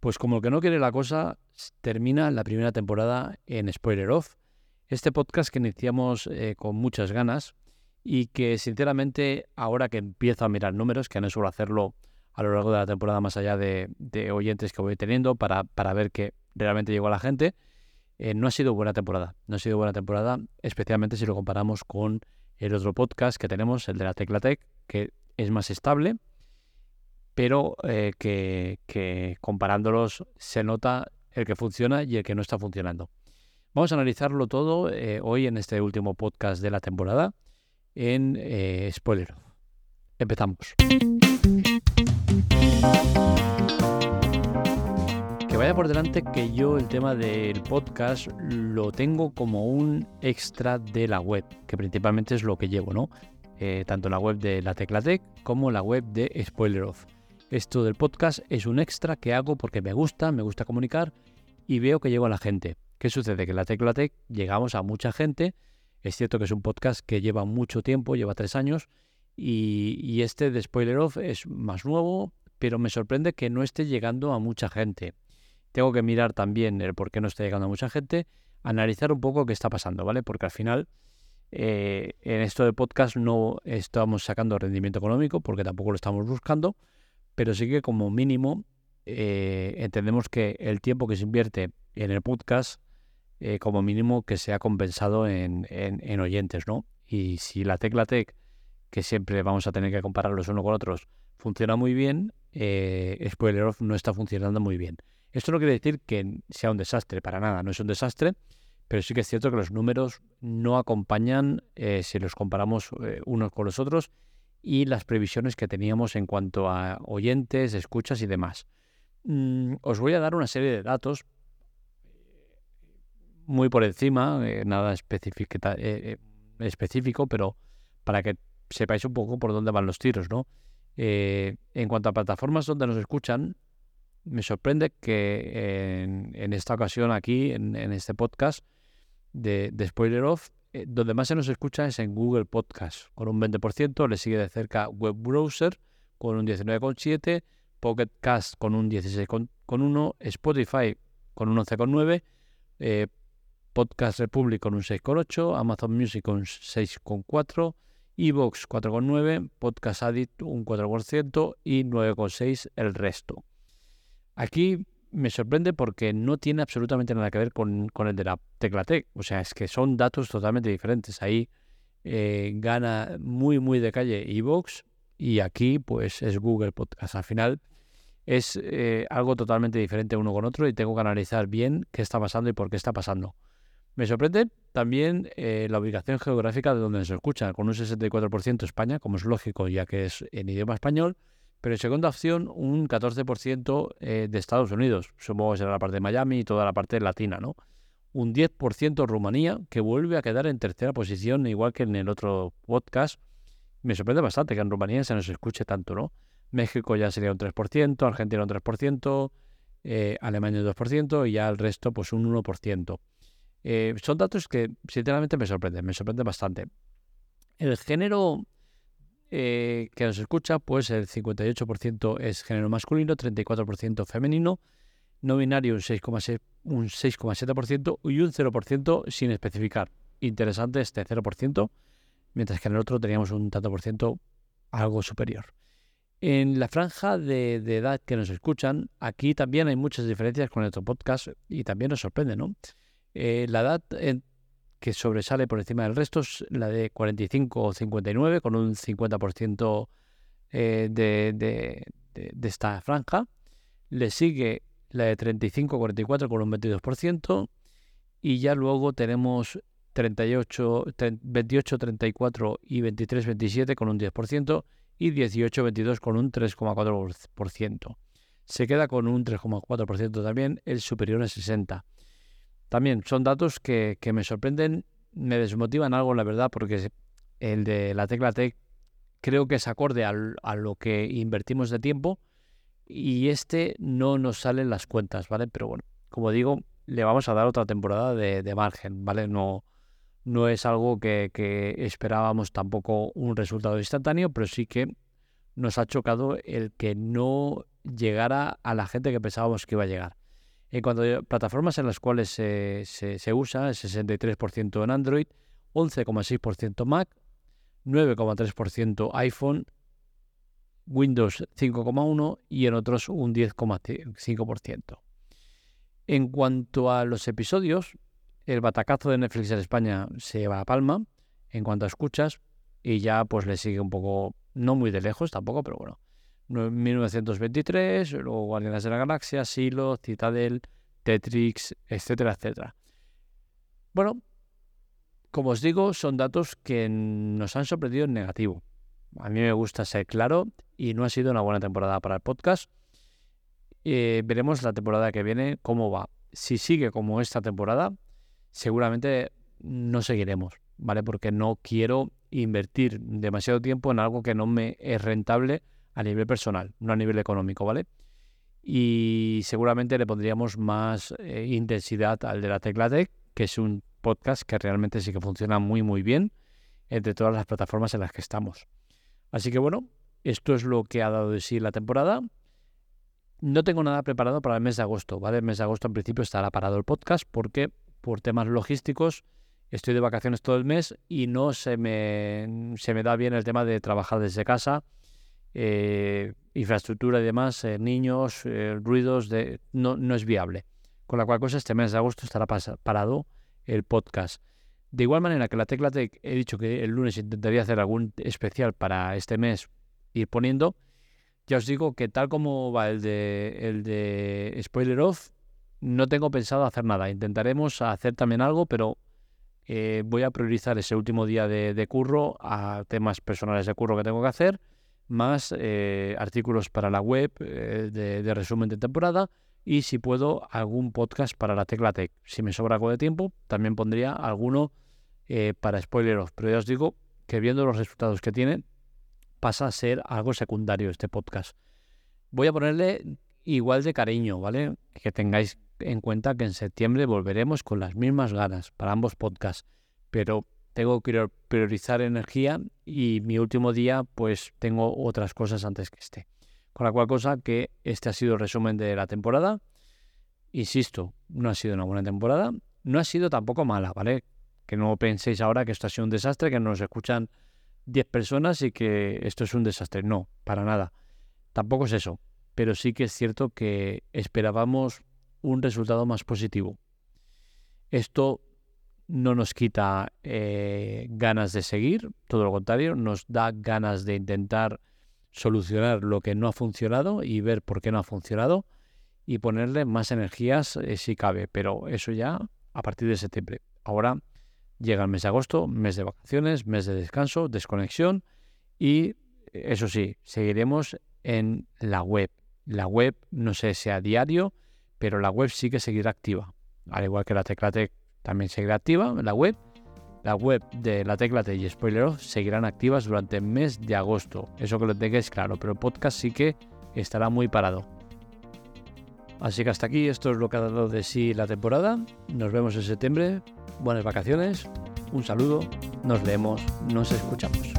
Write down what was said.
Pues como que no quiere la cosa, termina la primera temporada en Spoiler Off. Este podcast que iniciamos eh, con muchas ganas y que sinceramente ahora que empiezo a mirar números, que no suelo hacerlo a lo largo de la temporada más allá de, oyentes que voy teniendo para, para, ver que realmente llegó a la gente, eh, no ha sido buena temporada. No ha sido buena temporada, especialmente si lo comparamos con el otro podcast que tenemos, el de la Tecla Tech, que es más estable, pero eh, que, comparándolos se nota el que funciona y el que no está funcionando. Vamos a analizarlo todo eh, hoy en este último podcast de la temporada en eh, Spoiler. Empezamos. Que vaya por delante que yo el tema del podcast lo tengo como un extra de la web, que principalmente es lo que llevo, ¿no? tanto la web de la Teclatec como la web de Spoiler Off. Esto del podcast es un extra que hago porque me gusta, me gusta comunicar y veo que llego a la gente. ¿Qué sucede? Que la Tecla Tech llegamos a mucha gente. Es cierto que es un podcast que lleva mucho tiempo, lleva tres años, y, este de Spoiler Off es más nuevo, pero me sorprende que no esté llegando a mucha gente. Tengo que mirar también el por qué no está llegando a mucha gente, analizar un poco qué está pasando, ¿vale? Porque al final eh, en esto de podcast no estamos sacando rendimiento económico porque tampoco lo estamos buscando, pero sí que como mínimo eh, entendemos que el tiempo que se invierte en el podcast, eh, como mínimo que sea compensado en, en, oyentes, ¿no? Y si la tecla tech, que siempre vamos a tener que compararlos uno con otros, funciona muy bien, eh, Spoiler Off no está funcionando muy bien. Esto no quiere decir que sea un desastre, para nada, no es un desastre, pero sí que es cierto que los números no acompañan si los comparamos unos con los otros y las previsiones que teníamos en cuanto a oyentes, escuchas y demás. Mm, os voy a dar una serie de datos muy por encima, eh, nada eh, eh, específico, pero para que sepáis un poco por dónde van los tiros, ¿no? en cuanto a plataformas donde nos escuchan, me sorprende que en, esta ocasión aquí, en, este podcast de, de Spoiler Off, eh, donde más se nos escucha es en Google Podcast, con un 20%, le sigue de cerca Web Browser con un 19,7%, Pocket Cast con un 16,1%, Spotify con un 11,9%, eh, Podcast Republic con un 6,8%, Amazon Music con un 6,4%, Evox 4,9%, Podcast Addict un 4% y 9,6% el resto. Aquí me sorprende porque no tiene absolutamente nada que ver con, el de la Teclatec. O sea, es que son datos totalmente diferentes. Ahí eh, gana muy, muy de calle Evox y aquí pues es Google Podcast. Al final es eh, algo totalmente diferente uno con otro y tengo que analizar bien qué está pasando y por qué está pasando. Me sorprende también eh, la ubicación geográfica de donde se escucha, con un 64% España, como es lógico ya que es en idioma español, pero en segunda opción, un 14% eh, de Estados Unidos. Supongo que será la parte de Miami y toda la parte latina, ¿no? Un 10% Rumanía, que vuelve a quedar en tercera posición, igual que en el otro podcast. Me sorprende bastante que en Rumanía se nos escuche tanto, ¿no? México ya sería un 3%, Argentina un 3%, eh, Alemania un 2% y ya el resto, pues un 1%. Eh, son datos que sinceramente me sorprenden, me sorprenden bastante. El género eh, que nos escucha, pues el 58% es género masculino, 34% femenino, no binario un 6,7% y un 0% sin especificar. Interesante este 0%, mientras que en el otro teníamos un tanto por ciento algo superior. En la franja de, edad que nos escuchan, aquí también hay muchas diferencias con otro podcast y también nos sorprende, ¿no? Eh, la edad que sobresale por encima del resto es la de 45 o 59, con un 50% eh, de, de, esta franja. Le sigue la de 35-44 con un 22%. Y ya luego tenemos 38, 28-34 y 23-27 con un 10% y 18-22 con un 3,4%. Se queda con un 3,4% también el superior a 60. También son datos que, me sorprenden, me desmotivan algo, la verdad, porque el de la tecla Tech creo que es acorde a lo que invertimos de tiempo y este no nos salen las cuentas, ¿vale? Pero bueno, como digo, le vamos a dar otra temporada de, margen, ¿vale? No, no es algo que, esperábamos tampoco un resultado instantáneo, pero sí que nos ha chocado el que no llegara a la gente que pensábamos que iba a llegar. En cuanto a plataformas en las cuales se, se, usa, el 63% en Android, 11,6% Mac, 9,3% iPhone, Windows 5,1% y en otros un 10,5%. En cuanto a los episodios, el batacazo de Netflix en España se va a palma en cuanto a escuchas y ya pues le sigue un poco, no muy de lejos tampoco, pero bueno, 1923, luego Guardianes de la Galaxia, Silo, Citadel, Tetrix, etcétera, etcétera. Bueno, como os digo, son datos que nos han sorprendido en negativo. A mí me gusta ser claro y no ha sido una buena temporada para el podcast. Eh, veremos la temporada que viene cómo va. Si sigue como esta temporada, seguramente no seguiremos, ¿vale? Porque no quiero invertir demasiado tiempo en algo que no me es rentable a nivel personal, no a nivel económico, ¿vale? Y seguramente le pondríamos más eh, intensidad al de la Teclatec, que es un podcast que realmente sí que funciona muy, muy bien entre todas las plataformas en las que estamos. Así que bueno, esto es lo que ha dado de sí la temporada. No tengo nada preparado para el mes de agosto, ¿vale? El mes de agosto en principio estará parado el podcast porque por temas logísticos estoy de vacaciones todo el mes y no se me, se me da bien el tema de trabajar desde casa eh, infraestructura y demás, eh, niños, eh, ruidos, no, no es viable. Con la cual cosa este mes de agosto estará parado el podcast. De igual manera que la Tecla Tech he dicho que el lunes intentaría hacer algún especial para este mes ir poniendo. Ya os digo que tal como va el de, el de Spoiler Off, no tengo pensado hacer nada. Intentaremos hacer también algo, pero voy a priorizar ese último día de, de, curro a temas personales de curro que tengo que hacer más eh, artículos para la web eh, de, resumen de temporada y si puedo algún podcast para la Tecla Tech. Si me sobra algo de tiempo, también pondría alguno eh, para spoileros. Pero ya os digo que viendo los resultados que tiene, pasa a ser algo secundario este podcast. Voy a ponerle igual de cariño, ¿vale? Que tengáis en cuenta que en septiembre volveremos con las mismas ganas para ambos podcasts. Pero tengo que priorizar energía y mi último día pues tengo otras cosas antes que este. Con la cual cosa que este ha sido el resumen de la temporada. Insisto, no ha sido una buena temporada, no ha sido tampoco mala, ¿vale? Que no penséis ahora que esto ha sido un desastre, que nos escuchan 10 personas y que esto es un desastre. No, para nada. Tampoco es eso. Pero sí que es cierto que esperábamos un resultado más positivo. Esto no nos quita eh, ganas de seguir, todo lo contrario, nos da ganas de intentar solucionar lo que no ha funcionado y ver por qué no ha funcionado y ponerle más energías eh, si cabe, pero eso ya a partir de septiembre. Ahora llega el mes de agosto, mes de vacaciones, mes de descanso, desconexión y eso sí, seguiremos en la web. La web no sé si a diario, pero la web sí que seguirá activa, al igual que la Teclatec también seguirá activa la web. La web de la tecla T y Spoiler seguirán activas durante el mes de agosto. Eso que lo tengáis claro, pero el podcast sí que estará muy parado. Así que hasta aquí, esto es lo que ha dado de sí la temporada. Nos vemos en septiembre. Buenas vacaciones. Un saludo. Nos leemos. Nos escuchamos.